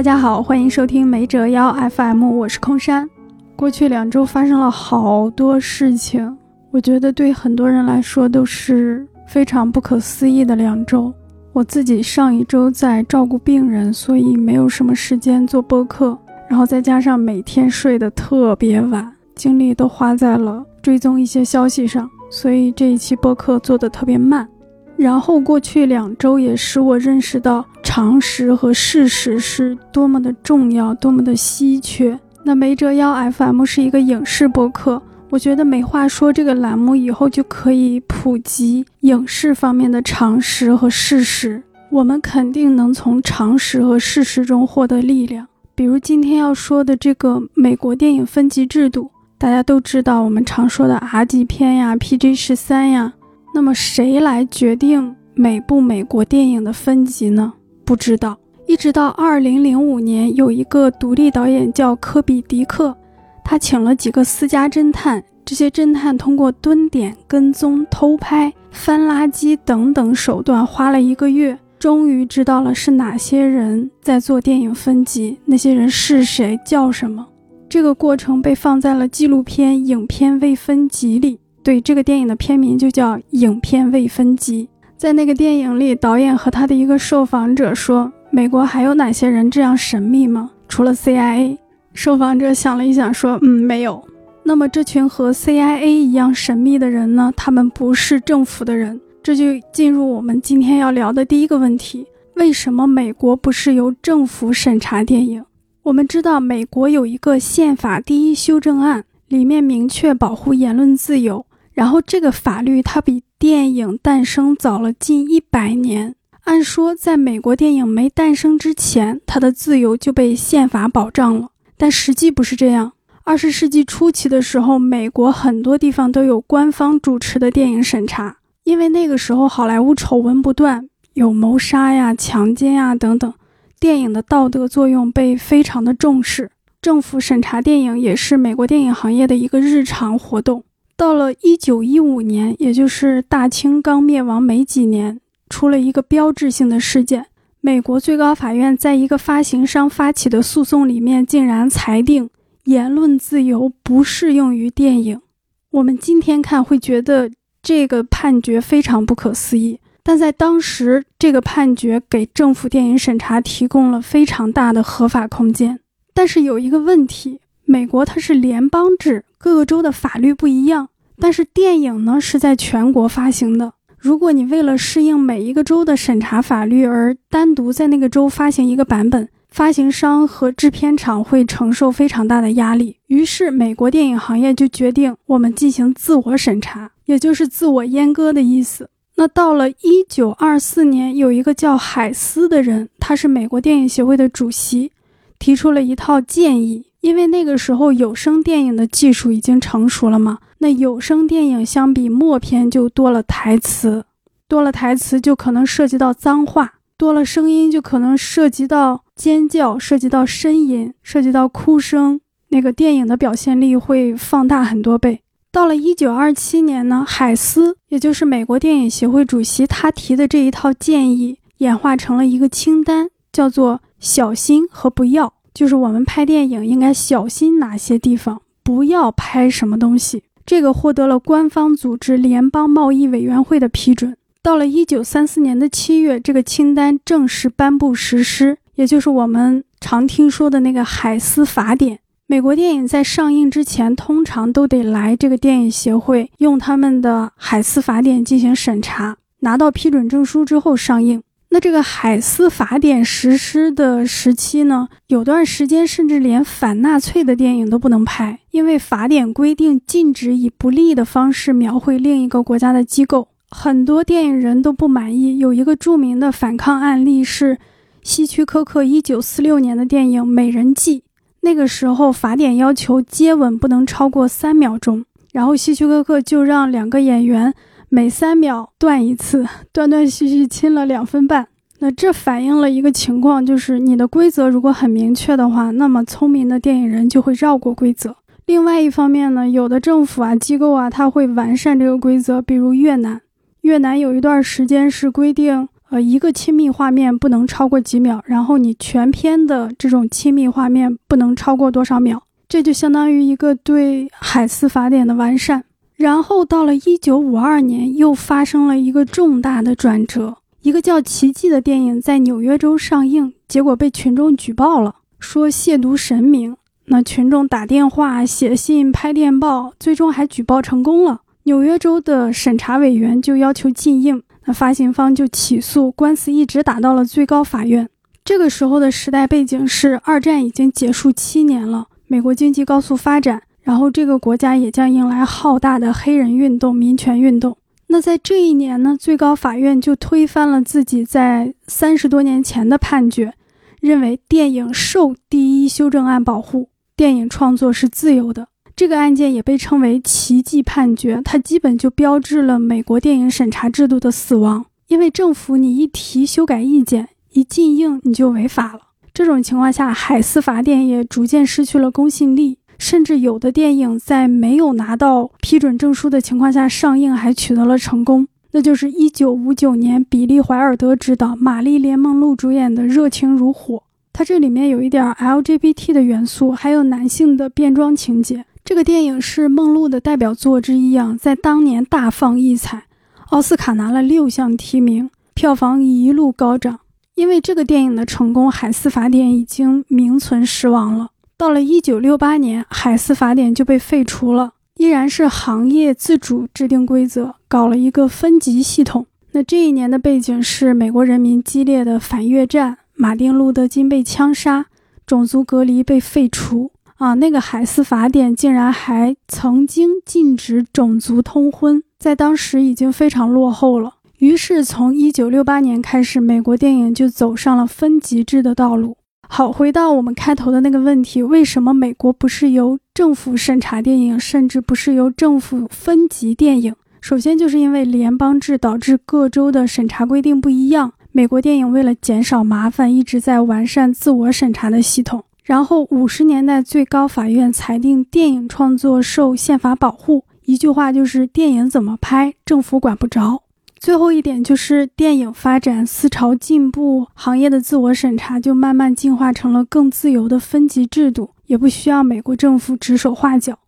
大家好，欢迎收听没折腰 FM，我是空山。过去两周发生了好多事情，我觉得对很多人来说都是非常不可思议的两周。我自己上一周在照顾病人，所以没有什么时间做播客，然后再加上每天睡得特别晚，精力都花在了追踪一些消息上，所以这一期播客做得特别慢。然后过去两周也使我认识到常识和事实是多么的重要，多么的稀缺。那没折腰 FM 是一个影视播客，我觉得没话说这个栏目以后就可以普及影视方面的常识和事实。我们肯定能从常识和事实中获得力量。比如今天要说的这个美国电影分级制度，大家都知道，我们常说的 R 级片呀、PG 十三呀。那么谁来决定每部美国电影的分级呢？不知道。一直到二零零五年，有一个独立导演叫科比·迪克，他请了几个私家侦探，这些侦探通过蹲点、跟踪、偷拍、翻垃圾等等手段，花了一个月，终于知道了是哪些人在做电影分级，那些人是谁，叫什么。这个过程被放在了纪录片《影片未分级》里。对这个电影的片名就叫《影片未分级》。在那个电影里，导演和他的一个受访者说：“美国还有哪些人这样神秘吗？除了 CIA？” 受访者想了一想说：“嗯，没有。”那么这群和 CIA 一样神秘的人呢？他们不是政府的人。这就进入我们今天要聊的第一个问题：为什么美国不是由政府审查电影？我们知道，美国有一个宪法第一修正案，里面明确保护言论自由。然后这个法律它比电影诞生早了近一百年。按说，在美国电影没诞生之前，它的自由就被宪法保障了。但实际不是这样。二十世纪初期的时候，美国很多地方都有官方主持的电影审查，因为那个时候好莱坞丑闻不断，有谋杀呀、强奸呀等等，电影的道德作用被非常的重视。政府审查电影也是美国电影行业的一个日常活动。到了一九一五年，也就是大清刚灭亡没几年，出了一个标志性的事件。美国最高法院在一个发行商发起的诉讼里面，竟然裁定言论自由不适用于电影。我们今天看会觉得这个判决非常不可思议，但在当时，这个判决给政府电影审查提供了非常大的合法空间。但是有一个问题，美国它是联邦制。各个州的法律不一样，但是电影呢是在全国发行的。如果你为了适应每一个州的审查法律而单独在那个州发行一个版本，发行商和制片厂会承受非常大的压力。于是，美国电影行业就决定我们进行自我审查，也就是自我阉割的意思。那到了一九二四年，有一个叫海斯的人，他是美国电影协会的主席，提出了一套建议。因为那个时候有声电影的技术已经成熟了嘛，那有声电影相比默片就多了台词，多了台词就可能涉及到脏话，多了声音就可能涉及到尖叫，涉及到呻吟，涉及到哭声，那个电影的表现力会放大很多倍。到了一九二七年呢，海斯也就是美国电影协会主席，他提的这一套建议演化成了一个清单，叫做“小心”和“不要”。就是我们拍电影应该小心哪些地方，不要拍什么东西。这个获得了官方组织联邦贸易委员会的批准。到了一九三四年的七月，这个清单正式颁布实施，也就是我们常听说的那个海斯法典。美国电影在上映之前，通常都得来这个电影协会，用他们的海斯法典进行审查，拿到批准证书之后上映。那这个海斯法典实施的时期呢，有段时间甚至连反纳粹的电影都不能拍，因为法典规定禁止以不利的方式描绘另一个国家的机构。很多电影人都不满意。有一个著名的反抗案例是希区柯克1946年的电影《美人计》，那个时候法典要求接吻不能超过三秒钟，然后希区柯克就让两个演员。每三秒断一次，断断续续亲了两分半。那这反映了一个情况，就是你的规则如果很明确的话，那么聪明的电影人就会绕过规则。另外一方面呢，有的政府啊、机构啊，他会完善这个规则。比如越南，越南有一段时间是规定，呃，一个亲密画面不能超过几秒，然后你全片的这种亲密画面不能超过多少秒，这就相当于一个对海斯法典的完善。然后到了一九五二年，又发生了一个重大的转折，一个叫《奇迹》的电影在纽约州上映，结果被群众举报了，说亵渎神明。那群众打电话、写信、拍电报，最终还举报成功了。纽约州的审查委员就要求禁映。那发行方就起诉，官司一直打到了最高法院。这个时候的时代背景是二战已经结束七年了，美国经济高速发展，然后这个国家也将迎来浩大的黑人运动、民权运动。那在这一年呢，最高法院就推翻了自己在三十多年前的判决，认为电影受第一修正案保护，电影创作是自由的。这个案件也被称为“奇迹判决”，它基本就标志了美国电影审查制度的死亡。因为政府你一提修改意见，一禁映你就违法了。这种情况下，海斯法典也逐渐失去了公信力，甚至有的电影在没有拿到批准证书的情况下上映，还取得了成功。那就是1959年比利怀尔德执导、玛丽莲梦露主演的《热情如火》，它这里面有一点 LGBT 的元素，还有男性的变装情节。这个电影是梦露的代表作之一啊，在当年大放异彩，奥斯卡拿了六项提名，票房一路高涨。因为这个电影的成功，海斯法典已经名存实亡了。到了一九六八年，海斯法典就被废除了，依然是行业自主制定规则，搞了一个分级系统。那这一年的背景是美国人民激烈的反越战，马丁·路德·金被枪杀，种族隔离被废除。啊，那个海斯法典竟然还曾经禁止种族通婚，在当时已经非常落后了。于是，从一九六八年开始，美国电影就走上了分级制的道路。好，回到我们开头的那个问题，为什么美国不是由政府审查电影，甚至不是由政府分级电影？首先，就是因为联邦制导致各州的审查规定不一样。美国电影为了减少麻烦，一直在完善自我审查的系统。然后五十年代，最高法院裁定电影创作受宪法保护，一句话就是电影怎么拍，政府管不着。最后一点就是电影发展思潮进步，行业的自我审查就慢慢进化成了更自由的分级制度，也不需要美国政府指手画脚。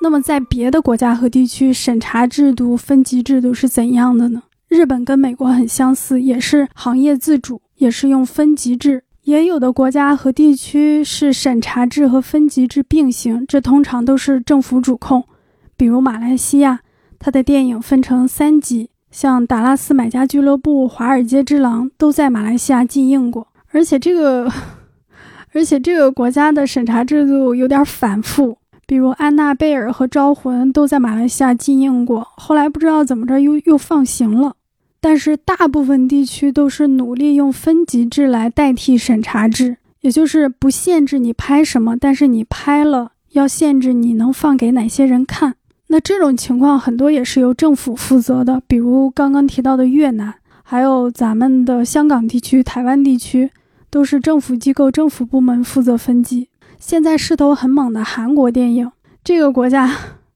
那么在别的国家和地区，审查制度、分级制度是怎样的呢？日本跟美国很相似，也是行业自主，也是用分级制。也有的国家和地区是审查制和分级制并行，这通常都是政府主控。比如马来西亚，他的电影分成三级，像《达拉斯买家俱乐部》《华尔街之狼》都在马来西亚禁映过。而且这个，而且这个国家的审查制度有点反复，比如《安娜贝尔》和《招魂》都在马来西亚禁映过，后来不知道怎么着又又放行了。但是大部分地区都是努力用分级制来代替审查制，也就是不限制你拍什么，但是你拍了要限制你能放给哪些人看。那这种情况很多也是由政府负责的，比如刚刚提到的越南，还有咱们的香港地区、台湾地区，都是政府机构、政府部门负责分级。现在势头很猛的韩国电影，这个国家，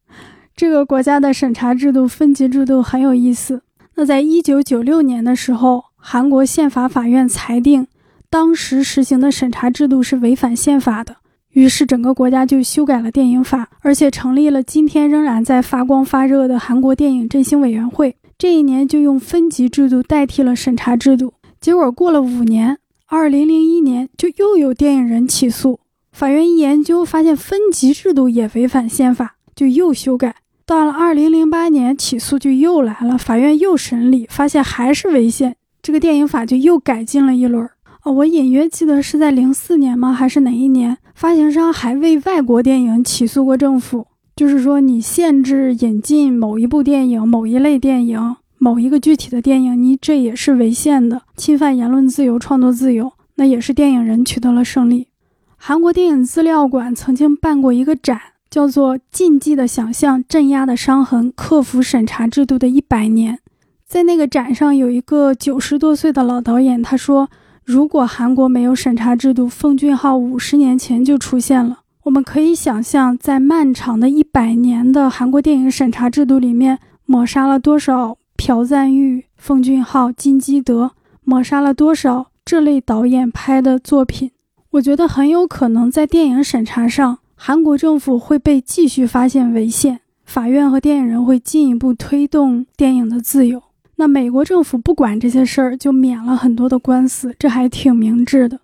这个国家的审查制度、分级制度很有意思。那在一九九六年的时候，韩国宪法法院裁定，当时实行的审查制度是违反宪法的。于是整个国家就修改了电影法，而且成立了今天仍然在发光发热的韩国电影振兴委员会。这一年就用分级制度代替了审查制度。结果过了五年，二零零一年就又有电影人起诉，法院一研究发现分级制度也违反宪法，就又修改。到了二零零八年，起诉就又来了，法院又审理，发现还是违宪，这个电影法就又改进了一轮。哦，我隐约记得是在零四年吗？还是哪一年？发行商还为外国电影起诉过政府，就是说你限制引进某一部电影、某一类电影、某一个具体的电影，你这也是违宪的，侵犯言论自由、创作自由。那也是电影人取得了胜利。韩国电影资料馆曾经办过一个展。叫做禁忌的想象，镇压的伤痕，克服审查制度的一百年。在那个展上，有一个九十多岁的老导演，他说：“如果韩国没有审查制度，奉俊昊五十年前就出现了。”我们可以想象，在漫长的一百年的韩国电影审查制度里面，抹杀了多少朴赞玉、奉俊昊、金基德，抹杀了多少这类导演拍的作品？我觉得很有可能在电影审查上，韩国政府会被继续发现违宪，法院和电影人会进一步推动电影的自由。那美国政府不管这些事儿，就免了很多的官司，这还挺明智的。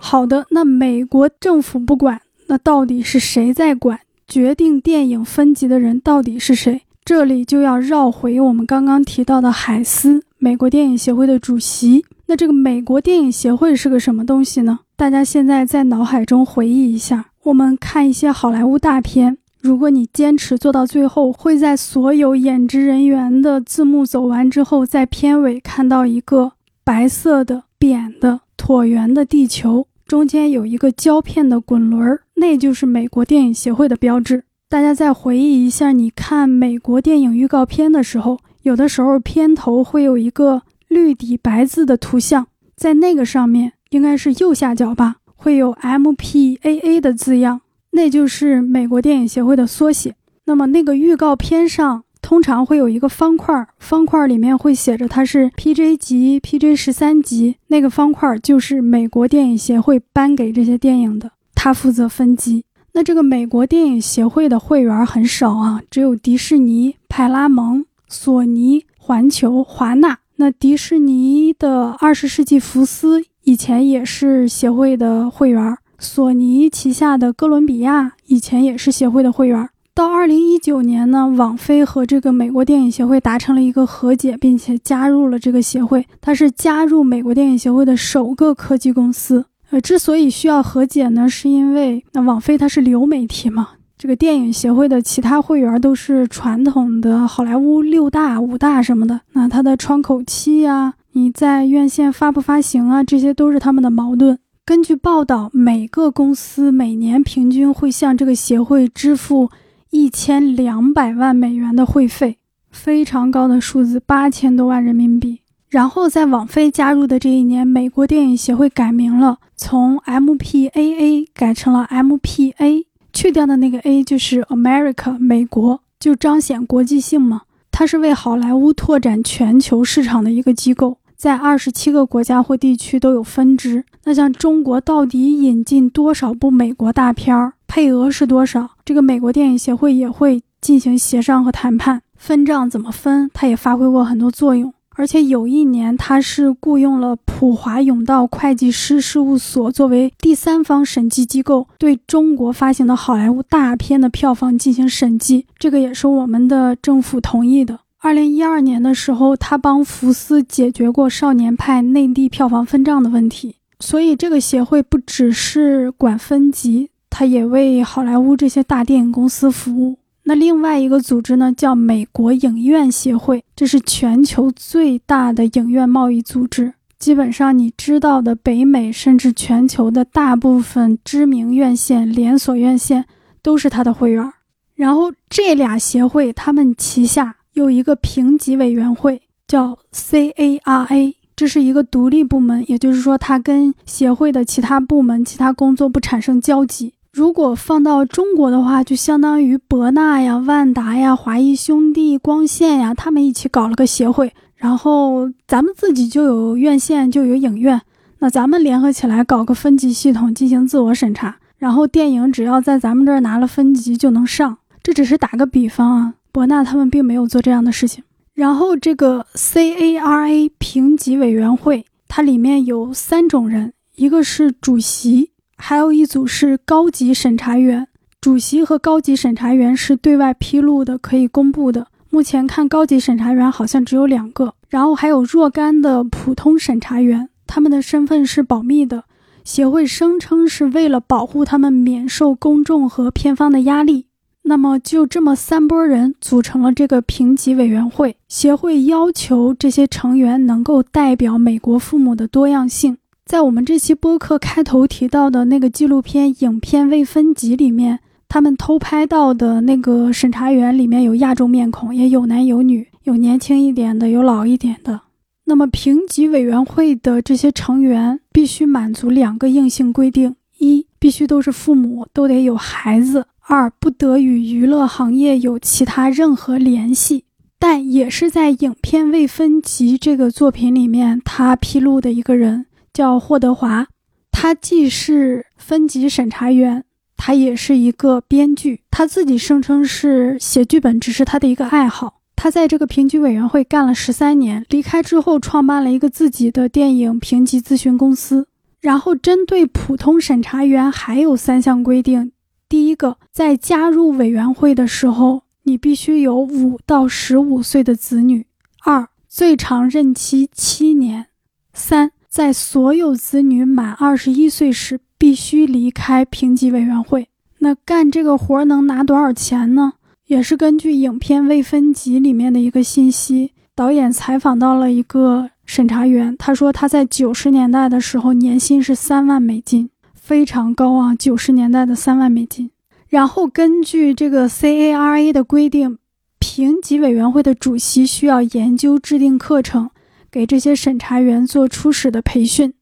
好的，那美国政府不管，那到底是谁在管？决定电影分级的人到底是谁？这里就要绕回我们刚刚提到的海斯，美国电影协会的主席。那这个美国电影协会是个什么东西呢？大家现在在脑海中回忆一下，我们看一些好莱坞大片。如果你坚持做到最后，会在所有演职人员的字幕走完之后，在片尾看到一个白色的扁的椭圆的地球，中间有一个胶片的滚轮，那就是美国电影协会的标志。大家再回忆一下，你看美国电影预告片的时候，有的时候片头会有一个绿底白字的图像，在那个上面应该是右下角吧，会有 MPAA 的字样。那就是美国电影协会的缩写。那么那个预告片上通常会有一个方块，方块里面会写着它是 PJ 级、PJ 十三级。那个方块就是美国电影协会颁给这些电影的，它负责分级。那这个美国电影协会的会员很少啊，只有迪士尼、派拉蒙、索尼、环球、华纳。那迪士尼的二十世纪福斯以前也是协会的会员。索尼旗下的哥伦比亚以前也是协会的会员。到二零一九年呢，网飞和这个美国电影协会达成了一个和解，并且加入了这个协会。它是加入美国电影协会的首个科技公司。呃，之所以需要和解呢，是因为那网飞它是流媒体嘛，这个电影协会的其他会员都是传统的好莱坞六大、五大什么的。那它的窗口期呀，你在院线发不发行啊，这些都是他们的矛盾。根据报道，每个公司每年平均会向这个协会支付一千两百万美元的会费，非常高的数字，八千多万人民币。然后在网飞加入的这一年，美国电影协会改名了，从 MPAA 改成了 MPA，去掉的那个 A 就是 America 美国，就彰显国际性嘛。它是为好莱坞拓展全球市场的一个机构。在二十七个国家或地区都有分支。那像中国到底引进多少部美国大片儿，配额是多少？这个美国电影协会也会进行协商和谈判，分账怎么分，它也发挥过很多作用。而且有一年，它是雇佣了普华永道会计师事务所作为第三方审计机构，对中国发行的好莱坞大片的票房进行审计。这个也是我们的政府同意的。二零一二年的时候，他帮福斯解决过《少年派》内地票房分账的问题。所以，这个协会不只是管分级，它也为好莱坞这些大电影公司服务。那另外一个组织呢，叫美国影院协会，这是全球最大的影院贸易组织。基本上，你知道的北美甚至全球的大部分知名院线、连锁院线都是他的会员。然后，这俩协会他们旗下。有一个评级委员会叫 CARA，这是一个独立部门，也就是说，它跟协会的其他部门、其他工作不产生交集。如果放到中国的话，就相当于博纳呀、万达呀、华谊兄弟、光线呀，他们一起搞了个协会，然后咱们自己就有院线，就有影院，那咱们联合起来搞个分级系统进行自我审查，然后电影只要在咱们这儿拿了分级就能上。这只是打个比方啊。博纳他们并没有做这样的事情。然后，这个 CARA 评级委员会，它里面有三种人，一个是主席，还有一组是高级审查员。主席和高级审查员是对外披露的，可以公布的。目前看，高级审查员好像只有两个，然后还有若干的普通审查员，他们的身份是保密的。协会声称是为了保护他们免受公众和片方的压力。那么就这么三拨人组成了这个评级委员会。协会要求这些成员能够代表美国父母的多样性。在我们这期播客开头提到的那个纪录片《影片未分级》里面，他们偷拍到的那个审查员里面有亚洲面孔，也有男有女，有年轻一点的，有老一点的。那么评级委员会的这些成员必须满足两个硬性规定：一，必须都是父母，都得有孩子。二不得与娱乐行业有其他任何联系。但也是在影片未分级这个作品里面，他披露的一个人叫霍德华，他既是分级审查员，他也是一个编剧，他自己声称是写剧本只是他的一个爱好。他在这个评级委员会干了十三年，离开之后创办了一个自己的电影评级咨询公司。然后针对普通审查员还有三项规定：第一个，在加入委员会的时候。你必须有五到十五岁的子女。二，最长任期七年。三，在所有子女满二十一岁时，必须离开评级委员会。那干这个活能拿多少钱呢？也是根据影片未分级里面的一个信息，导演采访到了一个审查员，他说他在九十年代的时候年薪是三万美金，非常高啊！九十年代的三万美金。然后根据这个 CARA 的规定，评级委员会的主席需要研究制定课程，给这些审查员做初始的培训。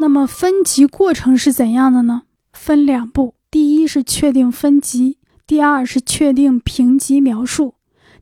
那么分级过程是怎样的呢？分两步，第一是确定分级，第二是确定评级描述，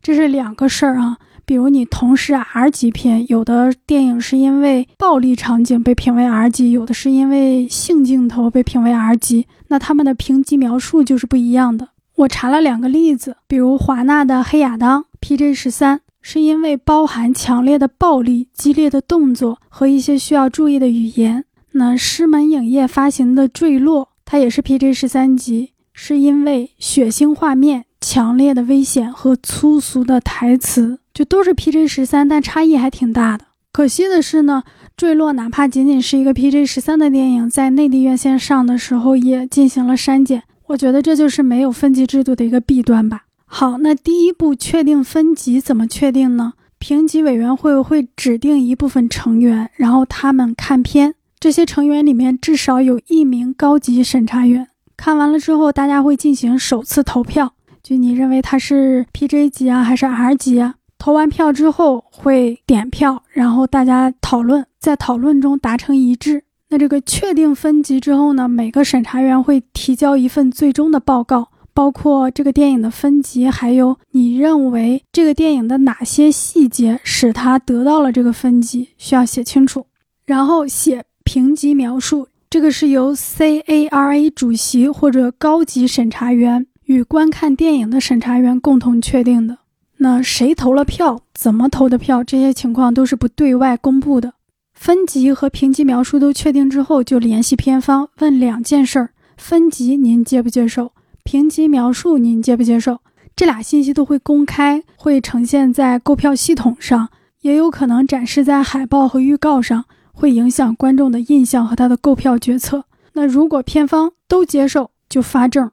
这是两个事儿啊。比如你同时 R 级片，有的电影是因为暴力场景被评为 R 级，有的是因为性镜头被评为 R 级，那他们的评级描述就是不一样的。我查了两个例子，比如华纳的《黑亚当》PJ 十三，是因为包含强烈的暴力、激烈的动作和一些需要注意的语言。那狮门影业发行的《坠落》，它也是 PJ 十三级，是因为血腥画面、强烈的危险和粗俗的台词。就都是 PJ 十三，但差异还挺大的。可惜的是呢，坠落哪怕仅仅是一个 PJ 十三的电影，在内地院线上的时候也进行了删减。我觉得这就是没有分级制度的一个弊端吧。好，那第一步确定分级怎么确定呢？评级委员会会指定一部分成员，然后他们看片，这些成员里面至少有一名高级审查员。看完了之后，大家会进行首次投票，就你认为他是 PJ 级啊，还是 R 级啊？投完票之后会点票，然后大家讨论，在讨论中达成一致。那这个确定分级之后呢，每个审查员会提交一份最终的报告，包括这个电影的分级，还有你认为这个电影的哪些细节使它得到了这个分级，需要写清楚。然后写评级描述，这个是由 CARA 主席或者高级审查员与观看电影的审查员共同确定的。那谁投了票，怎么投的票，这些情况都是不对外公布的。分级和评级描述都确定之后，就联系片方问两件事儿：分级您接不接受？评级描述您接不接受？这俩信息都会公开，会呈现在购票系统上，也有可能展示在海报和预告上，会影响观众的印象和他的购票决策。那如果片方都接受，就发证。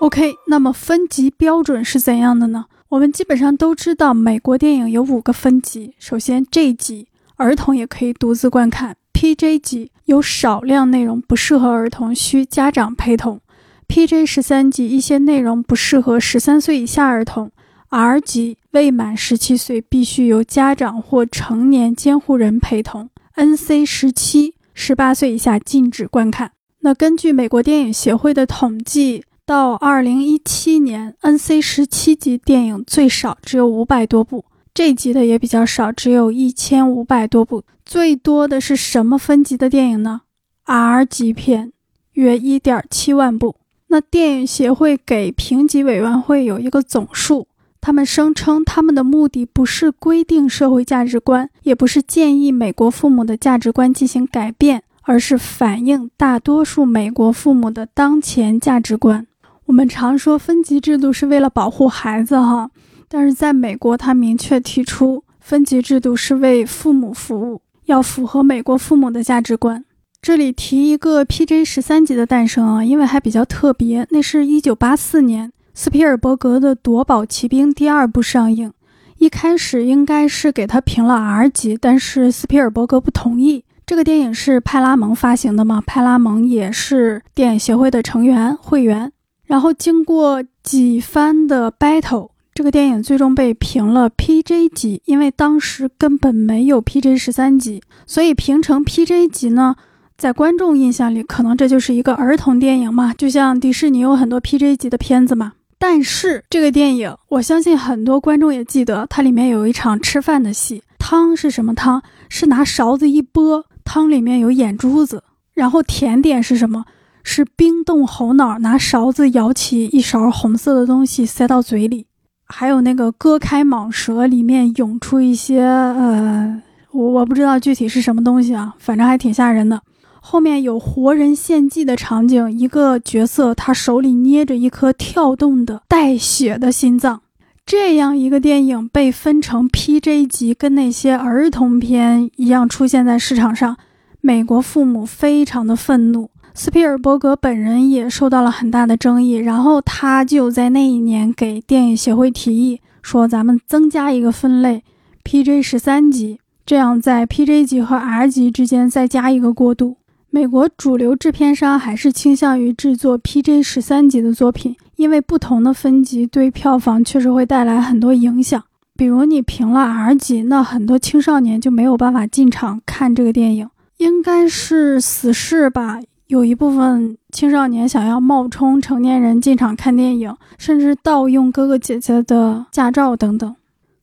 OK，那么分级标准是怎样的呢？我们基本上都知道，美国电影有五个分级。首先，J 级儿童也可以独自观看；PJ 级有少量内容不适合儿童，需家长陪同；PJ 十三级一些内容不适合十三岁以下儿童；R 级未满十七岁必须由家长或成年监护人陪同；NC 十七十八岁以下禁止观看。那根据美国电影协会的统计。到二零一七年，NC 十七级电影最少只有五百多部，这级的也比较少，只有一千五百多部。最多的是什么分级的电影呢？R 级片，约一点七万部。那电影协会给评级委员会有一个总数，他们声称他们的目的不是规定社会价值观，也不是建议美国父母的价值观进行改变，而是反映大多数美国父母的当前价值观。我们常说分级制度是为了保护孩子哈，但是在美国，他明确提出分级制度是为父母服务，要符合美国父母的价值观。这里提一个 PJ 十三级的诞生啊，因为还比较特别，那是一九八四年斯皮尔伯格的《夺宝奇兵》第二部上映，一开始应该是给他评了 R 级，但是斯皮尔伯格不同意。这个电影是派拉蒙发行的嘛，派拉蒙也是电影协会的成员会员。然后经过几番的 battle，这个电影最终被评了 PJ 级，因为当时根本没有 PJ 十三级，所以评成 PJ 级呢，在观众印象里，可能这就是一个儿童电影嘛，就像迪士尼有很多 PJ 级的片子嘛。但是这个电影，我相信很多观众也记得，它里面有一场吃饭的戏。汤是什么汤？是拿勺子一拨，汤里面有眼珠子。然后甜点是什么？是冰冻猴脑，拿勺子舀起一勺红色的东西塞到嘴里。还有那个割开蟒蛇，里面涌出一些呃，我我不知道具体是什么东西啊，反正还挺吓人的。后面有活人献祭的场景，一个角色他手里捏着一颗跳动的带血的心脏。这样一个电影被分成 PJ 级，跟那些儿童片一样出现在市场上，美国父母非常的愤怒，斯皮尔伯格本人也受到了很大的争议。然后他就在那一年给电影协会提议说：“咱们增加一个分类，PJ 十三级，这样在 PJ 级和 R 级之间再加一个过渡。”美国主流制片商还是倾向于制作 PJ 十三级的作品，因为不同的分级对票房确实会带来很多影响。比如你评了 R 级，那很多青少年就没有办法进场看这个电影。应该是死侍吧？有一部分青少年想要冒充成年人进场看电影，甚至盗用哥哥姐姐的驾照等等。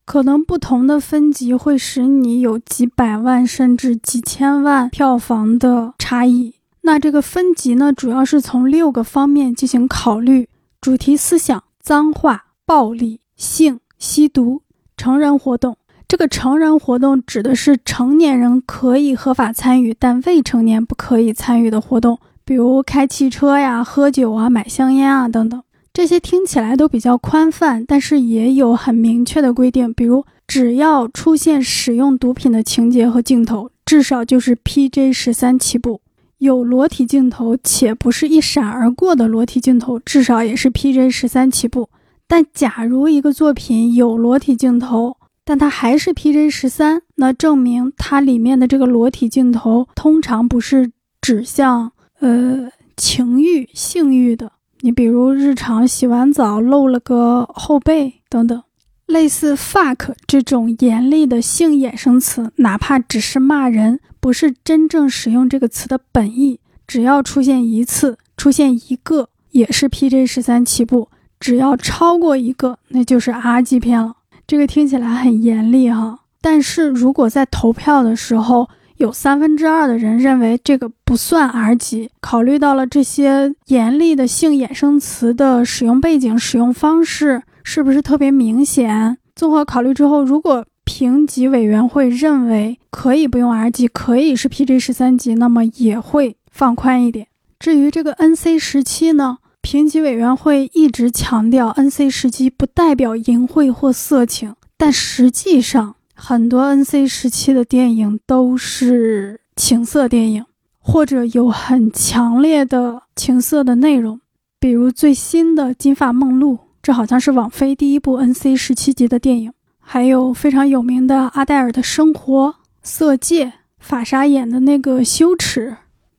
可能不同的分级会使你有几百万甚至几千万票房的差异。那这个分级呢，主要是从六个方面进行考虑：主题思想、脏话、暴力、性、吸毒、成人活动。这个成人活动指的是成年人可以合法参与，但未成年不可以参与的活动，比如开汽车呀、喝酒啊、买香烟啊等等。这些听起来都比较宽泛，但是也有很明确的规定，比如只要出现使用毒品的情节和镜头，至少就是 PJ 十三起步；有裸体镜头且不是一闪而过的裸体镜头，至少也是 PJ 十三起步。但假如一个作品有裸体镜头，但它还是 PJ 十三，那证明它里面的这个裸体镜头通常不是指向呃情欲、性欲的。你比如日常洗完澡露了个后背等等，类似 fuck 这种严厉的性衍生词，哪怕只是骂人，不是真正使用这个词的本意，只要出现一次，出现一个，也是 PJ 十三起步，只要超过一个，那就是 R 级片了。这个听起来很严厉哈，但是如果在投票的时候。有三分之二的人认为这个不算 R 级。考虑到了这些严厉的性衍生词的使用背景、使用方式是不是特别明显？综合考虑之后，如果评级委员会认为可以不用 R 级，可以是 PG 十三级，那么也会放宽一点。至于这个 NC 十七呢，评级委员会一直强调 NC 十七不代表淫秽或色情，但实际上。很多 NC 时期的电影都是情色电影，或者有很强烈的情色的内容，比如最新的《金发梦露》，这好像是网飞第一部 NC 十七级的电影。还有非常有名的《阿黛尔的生活》《色戒》，法莎演的那个《羞耻》。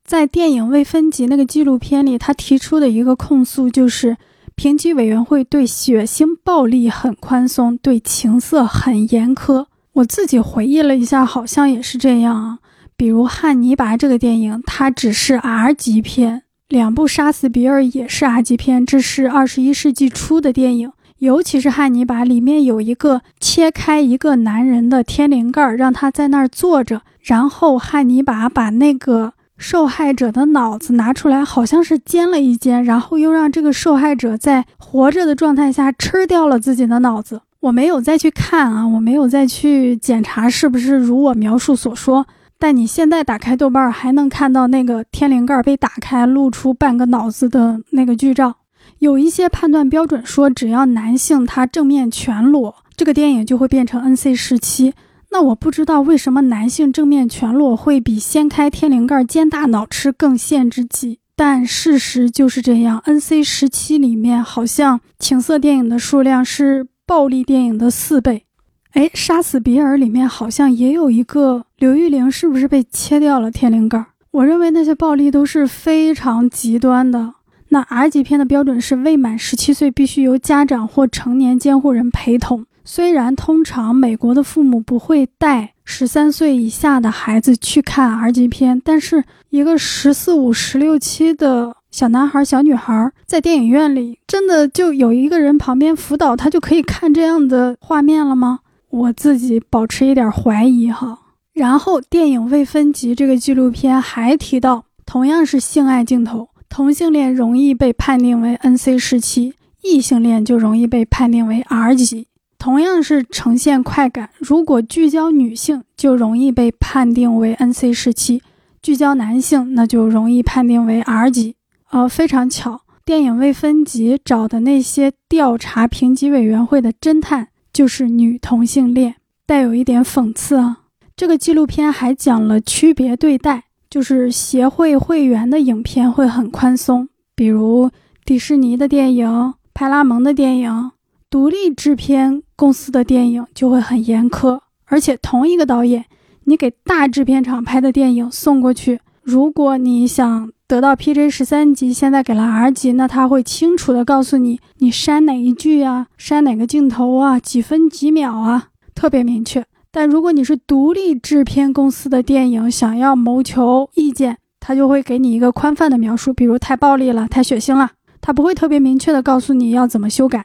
在电影未分级那个纪录片里，他提出的一个控诉就是，评级委员会对血腥暴力很宽松，对情色很严苛。我自己回忆了一下，好像也是这样啊。比如《汉尼拔》这个电影，它只是 R 级片；两部《杀死比尔》也是 R 级片，这是二十一世纪初的电影。尤其是《汉尼拔》里面有一个切开一个男人的天灵盖，让他在那儿坐着，然后汉尼拔把那个受害者的脑子拿出来，好像是煎了一煎，然后又让这个受害者在活着的状态下吃掉了自己的脑子。我没有再去看啊，我没有再去检查是不是如我描述所说。但你现在打开豆瓣，还能看到那个天灵盖被打开，露出半个脑子的那个剧照。有一些判断标准说，只要男性他正面全裸，这个电影就会变成 NC 十七。那我不知道为什么男性正面全裸会比掀开天灵盖煎大脑吃更限制级。但事实就是这样，NC 十七里面好像情色电影的数量是。暴力电影的四倍，哎，杀死比尔里面好像也有一个刘玉玲，是不是被切掉了天灵盖？我认为那些暴力都是非常极端的。那 R 级片的标准是未满十七岁必须由家长或成年监护人陪同。虽然通常美国的父母不会带十三岁以下的孩子去看 R 级片，但是一个十四五、十六七的小男孩、小女孩在电影院里真的就有一个人旁边辅导，他就可以看这样的画面了吗？我自己保持一点怀疑哈。然后，电影《未分级》这个纪录片还提到，同样是性爱镜头，同性恋容易被判定为 NC 时期，异性恋就容易被判定为 R 级。同样是呈现快感，如果聚焦女性，就容易被判定为 NC 时期；聚焦男性，那就容易判定为 R 级。呃，非常巧，电影《未分级》找的那些调查评级委员会的侦探就是女同性恋，带有一点讽刺啊。这个纪录片还讲了区别对待，就是协会会员的影片会很宽松，比如迪士尼的电影、派拉蒙的电影，独立制片公司的电影就会很严苛。而且同一个导演，你给大制片厂拍的电影送过去，如果你想得到 PJ 十三级，现在给了 R 级，那他会清楚的告诉你，你删哪一句啊，删哪个镜头啊，几分几秒啊，特别明确。但如果你是独立制片公司的电影，想要谋求意见，他就会给你一个宽泛的描述，比如太暴力了、太血腥了，他不会特别明确的告诉你要怎么修改。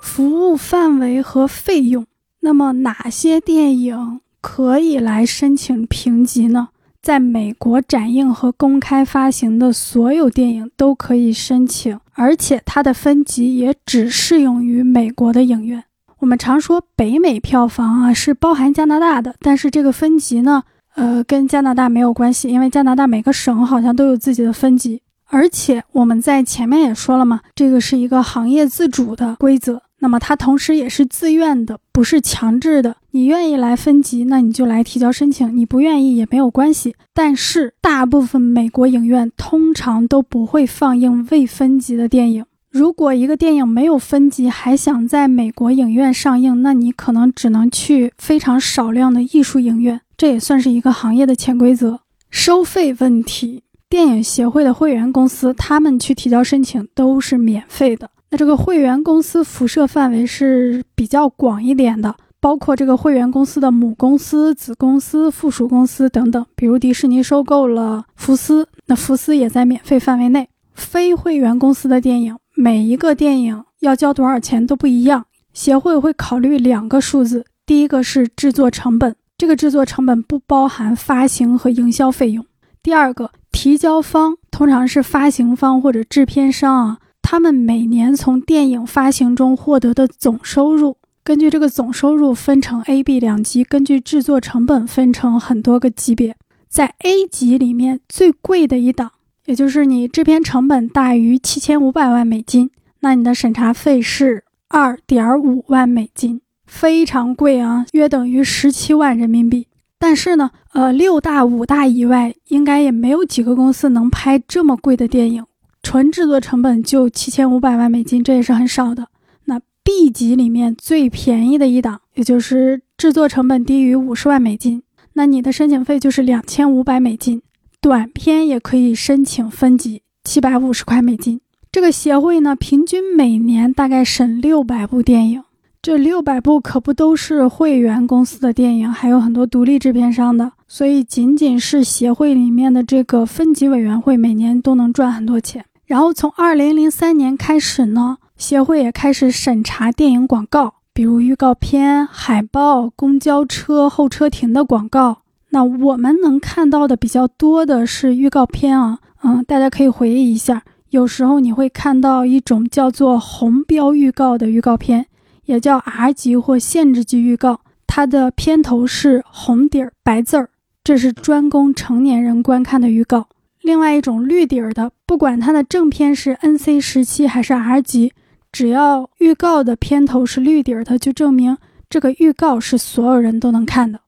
服务范围和费用，那么哪些电影可以来申请评级呢？在美国展映和公开发行的所有电影都可以申请，而且它的分级也只适用于美国的影院。我们常说北美票房啊是包含加拿大的，但是这个分级呢，呃，跟加拿大没有关系，因为加拿大每个省好像都有自己的分级。而且我们在前面也说了嘛，这个是一个行业自主的规则，那么它同时也是自愿的，不是强制的。你愿意来分级，那你就来提交申请；你不愿意也没有关系。但是大部分美国影院通常都不会放映未分级的电影。如果一个电影没有分级，还想在美国影院上映，那你可能只能去非常少量的艺术影院，这也算是一个行业的潜规则。收费问题，电影协会的会员公司，他们去提交申请都是免费的。那这个会员公司辐射范围是比较广一点的，包括这个会员公司的母公司、子公司、附属公司等等。比如迪士尼收购了福斯，那福斯也在免费范围内。非会员公司的电影。每一个电影要交多少钱都不一样，协会会考虑两个数字，第一个是制作成本，这个制作成本不包含发行和营销费用；第二个，提交方通常是发行方或者制片商啊，他们每年从电影发行中获得的总收入，根据这个总收入分成 A、B 两级，根据制作成本分成很多个级别，在 A 级里面最贵的一档。也就是你制片成本大于七千五百万美金，那你的审查费是二点五万美金，非常贵啊，约等于十七万人民币。但是呢，呃，六大五大以外，应该也没有几个公司能拍这么贵的电影，纯制作成本就七千五百万美金，这也是很少的。那 B 级里面最便宜的一档，也就是制作成本低于五十万美金，那你的申请费就是两千五百美金。短片也可以申请分级，七百五十块美金。这个协会呢，平均每年大概审六百部电影，这六百部可不都是会员公司的电影，还有很多独立制片商的。所以，仅仅是协会里面的这个分级委员会，每年都能赚很多钱。然后，从二零零三年开始呢，协会也开始审查电影广告，比如预告片、海报、公交车候车亭的广告。那我们能看到的比较多的是预告片啊，嗯，大家可以回忆一下，有时候你会看到一种叫做红标预告的预告片，也叫 R 级或限制级预告，它的片头是红底儿白字儿，这是专供成年人观看的预告。另外一种绿底儿的，不管它的正片是 NC 十七还是 R 级，只要预告的片头是绿底儿的，就证明这个预告是所有人都能看的。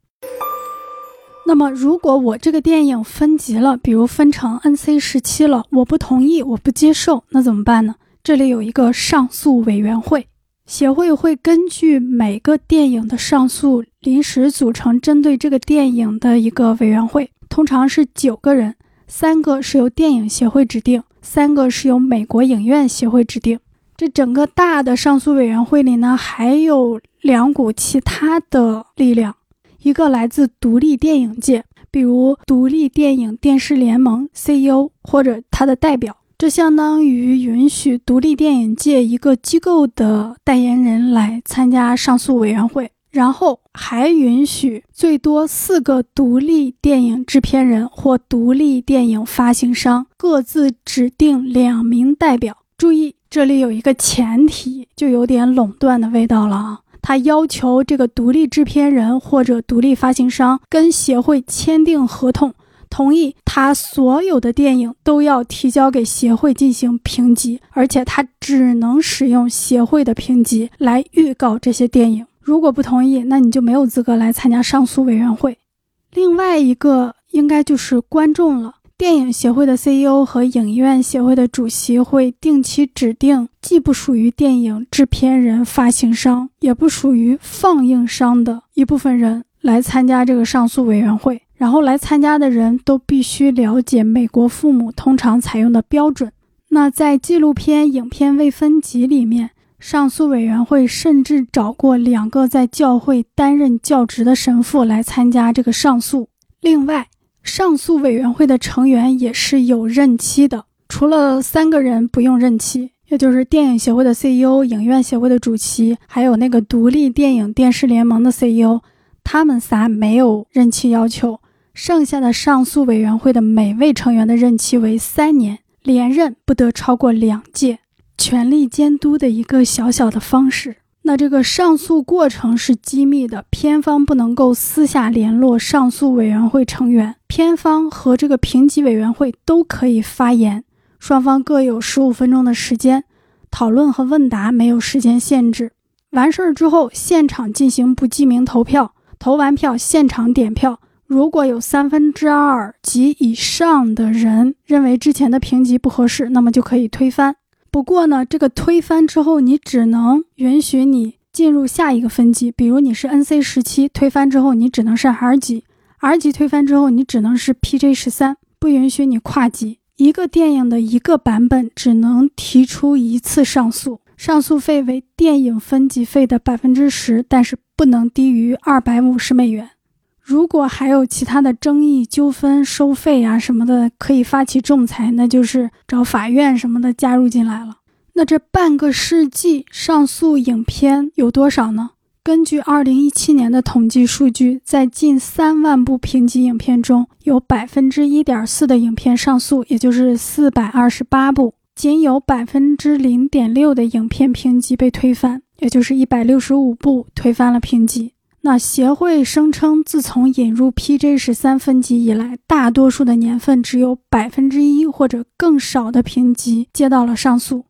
那么，如果我这个电影分级了，比如分成 NC 十七了，我不同意，我不接受，那怎么办呢？这里有一个上诉委员会，协会会根据每个电影的上诉，临时组成针对这个电影的一个委员会，通常是九个人，三个是由电影协会指定，三个是由美国影院协会指定。这整个大的上诉委员会里呢，还有两股其他的力量。一个来自独立电影界，比如独立电影电视联盟 CEO 或者他的代表。这相当于允许独立电影界一个机构的代言人来参加上诉委员会，然后还允许最多四个独立电影制片人或独立电影发行商各自指定两名代表。注意，这里有一个前提，就有点垄断的味道了啊！他要求这个独立制片人或者独立发行商跟协会签订合同。同意他所有的电影都要提交给协会进行评级，而且他只能使用协会的评级来预告这些电影。如果不同意，那你就没有资格来参加上诉委员会。另外一个应该就是观众了。电影协会的 CEO 和影院协会的主席会定期指定既不属于电影制片人、发行商，也不属于放映商的一部分人来参加这个上诉委员会。然后来参加的人都必须了解美国父母通常采用的标准。那在纪录片影片未分级里面，上诉委员会甚至找过两个在教会担任教职的神父来参加这个上诉。另外，上诉委员会的成员也是有任期的，除了三个人不用任期，也就是电影协会的 CEO、影院协会的主席，还有那个独立电影电视联盟的 CEO，他们仨没有任期要求。剩下的上诉委员会的每位成员的任期为三年，连任不得超过两届，权力监督的一个小小的方式。那这个上诉过程是机密的，片方不能够私下联络上诉委员会成员，片方和这个评级委员会都可以发言，双方各有十五分钟的时间讨论和问答，没有时间限制。完事儿之后，现场进行不记名投票，投完票现场点票。如果有三分之二及以上的人认为之前的评级不合适，那么就可以推翻。不过呢，这个推翻之后，你只能允许你进入下一个分级。比如你是 NC 十七，推翻之后你只能是 R 级；R 级推翻之后你只能是 PJ 十三，不允许你跨级。一个电影的一个版本只能提出一次上诉，上诉费为电影分级费的百分之十，但是不能低于二百五十美元。如果还有其他的争议、纠纷、收费啊什么的，可以发起仲裁，那就是找法院什么的加入进来了。那这半个世纪上诉影片有多少呢？根据2017年的统计数据，在近三万部评级影片中，有百分之一点四的影片上诉，也就是四百二十八部；仅有百分之零点六的影片评级被推翻，也就是一百六十五部推翻了评级。那协会声称，自从引入 PJ 十三分级以来，大多数的年份只有百分之一或者更少的评级接到了上诉。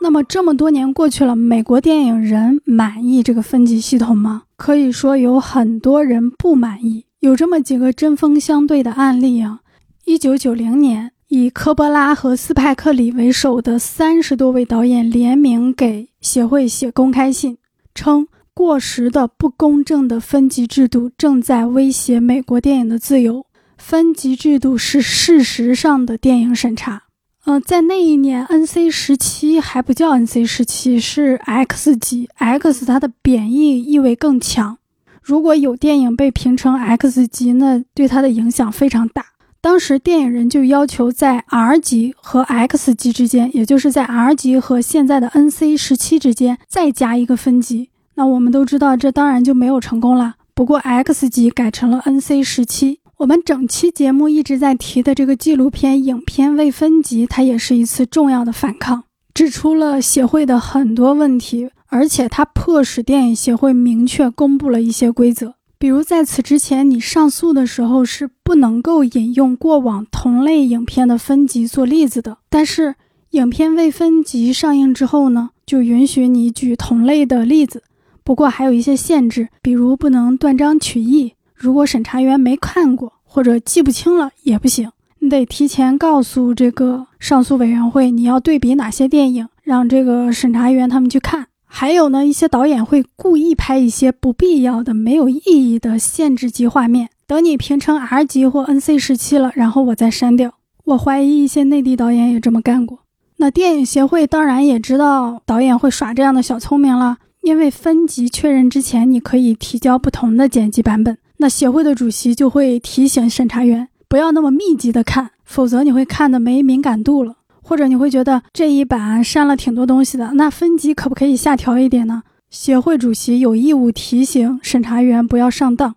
那么这么多年过去了，美国电影人满意这个分级系统吗？可以说有很多人不满意。有这么几个针锋相对的案例啊。一九九零年，以科波拉和斯派克里为首的三十多位导演联名给协会写公开信，称。过时的、不公正的分级制度正在威胁美国电影的自由。分级制度是事实上的电影审查。呃，在那一年，NC 十七还不叫 NC 十七，是 X 级。X 它的贬义意味更强。如果有电影被评成 X 级，那对它的影响非常大。当时电影人就要求在 R 级和 X 级之间，也就是在 R 级和现在的 NC 十七之间再加一个分级。那我们都知道，这当然就没有成功了。不过 X 级改成了 NC 十七。我们整期节目一直在提的这个纪录片影片未分级，它也是一次重要的反抗，指出了协会的很多问题，而且它迫使电影协会明确公布了一些规则，比如在此之前，你上诉的时候是不能够引用过往同类影片的分级做例子的。但是影片未分级上映之后呢，就允许你举同类的例子。不过还有一些限制，比如不能断章取义。如果审查员没看过或者记不清了也不行，你得提前告诉这个上诉委员会你要对比哪些电影，让这个审查员他们去看。还有呢，一些导演会故意拍一些不必要的、没有意义的限制级画面，等你评成 R 级或 NC 十七了，然后我再删掉。我怀疑一些内地导演也这么干过。那电影协会当然也知道导演会耍这样的小聪明了。因为分级确认之前，你可以提交不同的剪辑版本，那协会的主席就会提醒审查员不要那么密集的看，否则你会看的没敏感度了，或者你会觉得这一版删了挺多东西的，那分级可不可以下调一点呢？协会主席有义务提醒审查员不要上当。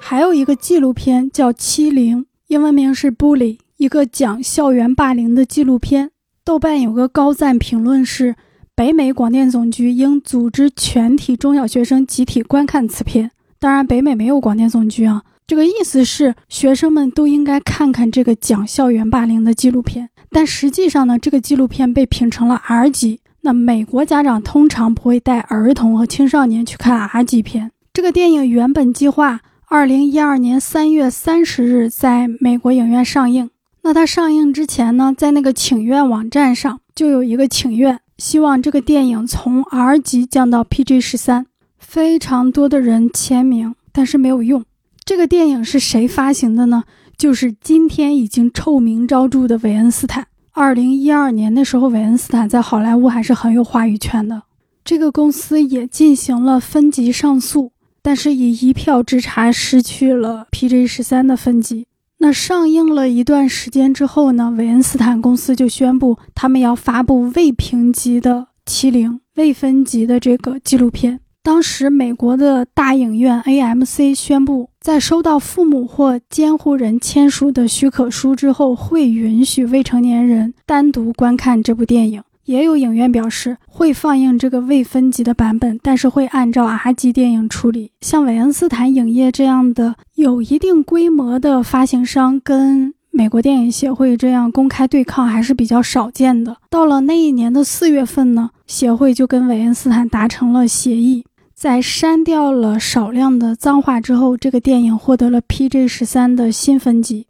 还有一个纪录片叫《欺凌》，英文名是《Bully》，一个讲校园霸凌的纪录片。豆瓣有个高赞评论是。北美广电总局应组织全体中小学生集体观看此片。当然，北美没有广电总局啊。这个意思是学生们都应该看看这个讲校园霸凌的纪录片。但实际上呢，这个纪录片被评成了 R 级。那美国家长通常不会带儿童和青少年去看 R 级片。这个电影原本计划二零一二年三月三十日在美国影院上映。那它上映之前呢，在那个请愿网站上就有一个请愿。希望这个电影从 R 级降到 PG 十三，非常多的人签名，但是没有用。这个电影是谁发行的呢？就是今天已经臭名昭著的韦恩斯坦。二零一二年那时候，韦恩斯坦在好莱坞还是很有话语权的。这个公司也进行了分级上诉，但是以一票之差失去了 PG 十三的分级。那上映了一段时间之后呢，韦恩斯坦公司就宣布他们要发布未评级的《欺凌》未分级的这个纪录片。当时美国的大影院 AMC 宣布，在收到父母或监护人签署的许可书之后，会允许未成年人单独观看这部电影。也有影院表示会放映这个未分级的版本，但是会按照 R 级电影处理。像韦恩斯坦影业这样的有一定规模的发行商，跟美国电影协会这样公开对抗还是比较少见的。到了那一年的四月份呢，协会就跟韦恩斯坦达成了协议，在删掉了少量的脏话之后，这个电影获得了 PG 十三的新分级。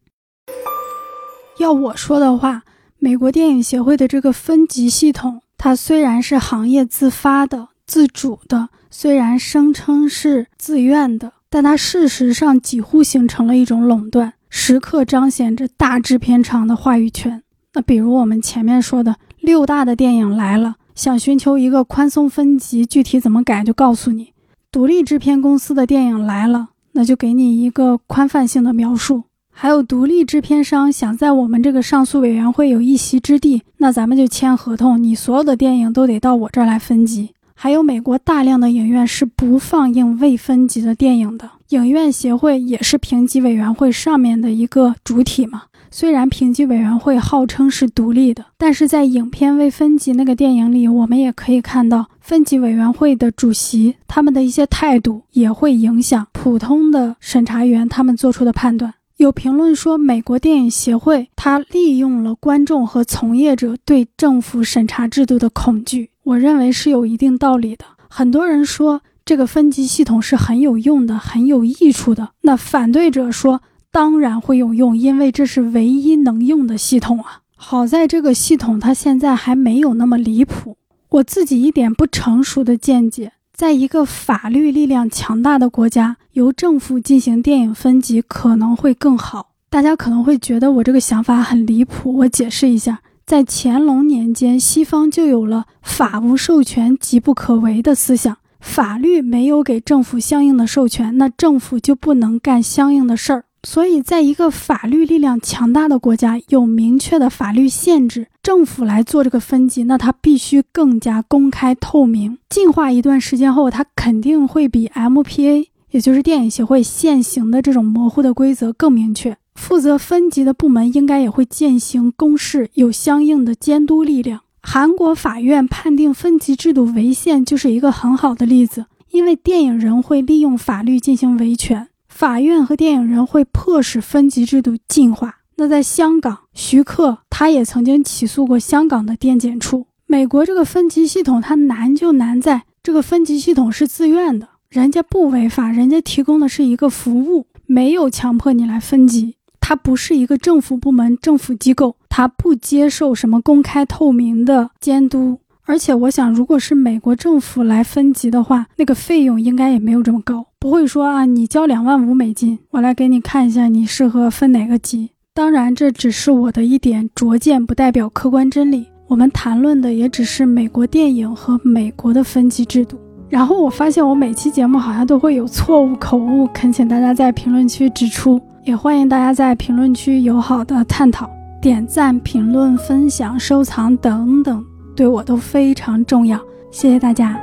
要我说的话。美国电影协会的这个分级系统，它虽然是行业自发的、自主的，虽然声称是自愿的，但它事实上几乎形成了一种垄断，时刻彰显着大制片厂的话语权。那比如我们前面说的，六大的电影来了，想寻求一个宽松分级，具体怎么改就告诉你；独立制片公司的电影来了，那就给你一个宽泛性的描述。还有独立制片商想在我们这个上诉委员会有一席之地，那咱们就签合同，你所有的电影都得到我这儿来分级。还有美国大量的影院是不放映未分级的电影的，影院协会也是评级委员会上面的一个主体嘛。虽然评级委员会号称是独立的，但是在影片未分级那个电影里，我们也可以看到分级委员会的主席他们的一些态度也会影响普通的审查员他们做出的判断。有评论说，美国电影协会他利用了观众和从业者对政府审查制度的恐惧，我认为是有一定道理的。很多人说这个分级系统是很有用的、很有益处的，那反对者说当然会有用，因为这是唯一能用的系统啊。好在这个系统它现在还没有那么离谱。我自己一点不成熟的见解。在一个法律力量强大的国家，由政府进行电影分级可能会更好。大家可能会觉得我这个想法很离谱，我解释一下：在乾隆年间，西方就有了“法无授权，即不可为”的思想，法律没有给政府相应的授权，那政府就不能干相应的事儿。所以，在一个法律力量强大的国家，有明确的法律限制，政府来做这个分级，那它必须更加公开透明。进化一段时间后，它肯定会比 MPA，也就是电影协会现行的这种模糊的规则更明确。负责分级的部门应该也会践行公示，有相应的监督力量。韩国法院判定分级制度违宪，就是一个很好的例子，因为电影人会利用法律进行维权。法院和电影人会迫使分级制度进化。那在香港，徐克他也曾经起诉过香港的电检处。美国这个分级系统，它难就难在这个分级系统是自愿的，人家不违法，人家提供的是一个服务，没有强迫你来分级。它不是一个政府部门、政府机构，它不接受什么公开透明的监督。而且我想，如果是美国政府来分级的话，那个费用应该也没有这么高，不会说啊，你交两万五美金，我来给你看一下你适合分哪个级。当然，这只是我的一点拙见，不代表客观真理。我们谈论的也只是美国电影和美国的分级制度。然后我发现我每期节目好像都会有错误口误，恳请大家在评论区指出，也欢迎大家在评论区友好的探讨、点赞、评论、分享、收藏等等，对我都非常重要。谢谢大家。